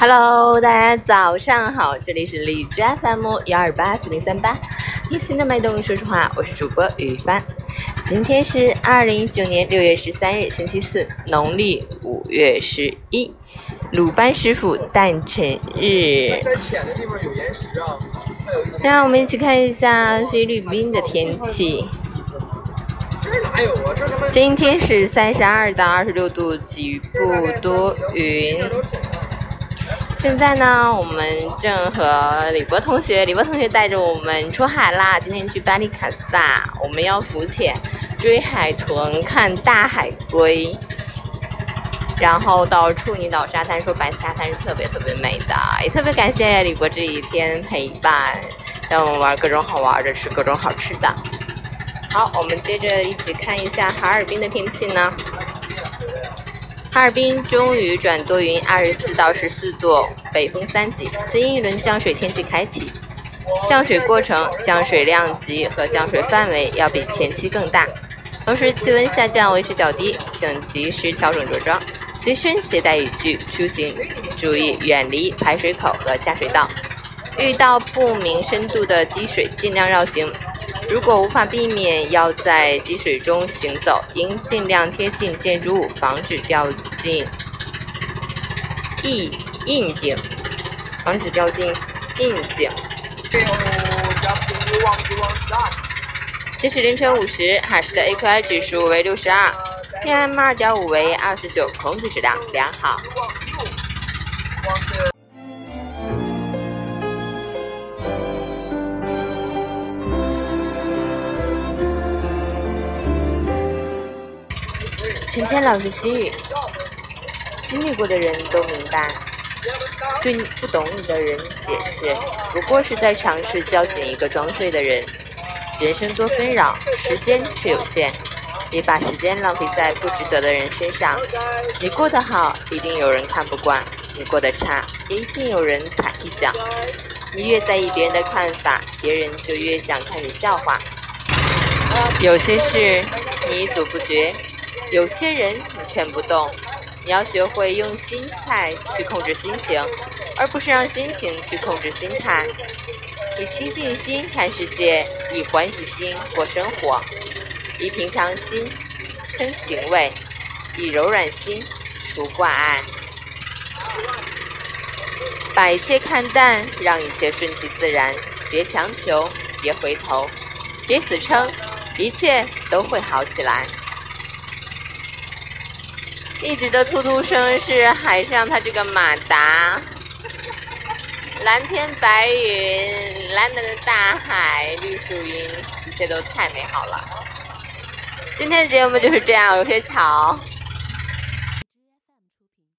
Hello，大家早上好，这里是荔枝 FM 幺二八四零三八，贴心的脉动，说实话，我是主播雨帆。今天是二零一九年六月十三日，星期四，农历五月十一，鲁班师傅诞辰日。在浅的地方有岩石啊，让我们一起看一下菲律宾的天气。今天是三十二到二十六度，局部多云。现在呢，我们正和李博同学，李博同学带着我们出海啦。今天去巴里卡萨，我们要浮潜、追海豚、看大海龟，然后到处女岛沙滩，说白沙滩是特别特别美的，也特别感谢李博这一天陪伴，让我们玩各种好玩的，吃各种好吃的。好，我们接着一起看一下哈尔滨的天气呢。哈尔滨终于转多云，二十四到十四度，北风三级，新一轮降水天气开启。降水过程、降水量级和降水范围要比前期更大。同时气温下降维持较低，请及时调整着装，随身携带雨具出行，注意远离排水口和下水道。遇到不明深度的积水，尽量绕行。如果无法避免要在积水中行走，应尽量贴近建筑物，防止掉进窨窨井，防止掉进窨井。截止凌晨五时，海市的 AQI 指数为六十二，PM 二点五为二十九，空气质量良好。陈谦老师心语：经历过的人都明白，对你不懂你的人解释，不过是在尝试叫醒一个装睡的人。人生多纷扰，时间却有限，别把时间浪费在不值得的人身上。你过得好，一定有人看不惯；你过得差，也一定有人踩一脚。你越在意别人的看法，别人就越想看你笑话。有些事你一阻不绝。有些人你劝不动，你要学会用心态去控制心情，而不是让心情去控制心态。以清净心看世界，以欢喜心过生活，以平常心生情味，以柔软心除挂碍。把一切看淡，让一切顺其自然，别强求，别回头，别死撑，一切都会好起来。一直的突突声是海上它这个马达，蓝天白云，蓝蓝的大海，绿树荫，一切都太美好了。今天的节目就是这样，有些吵。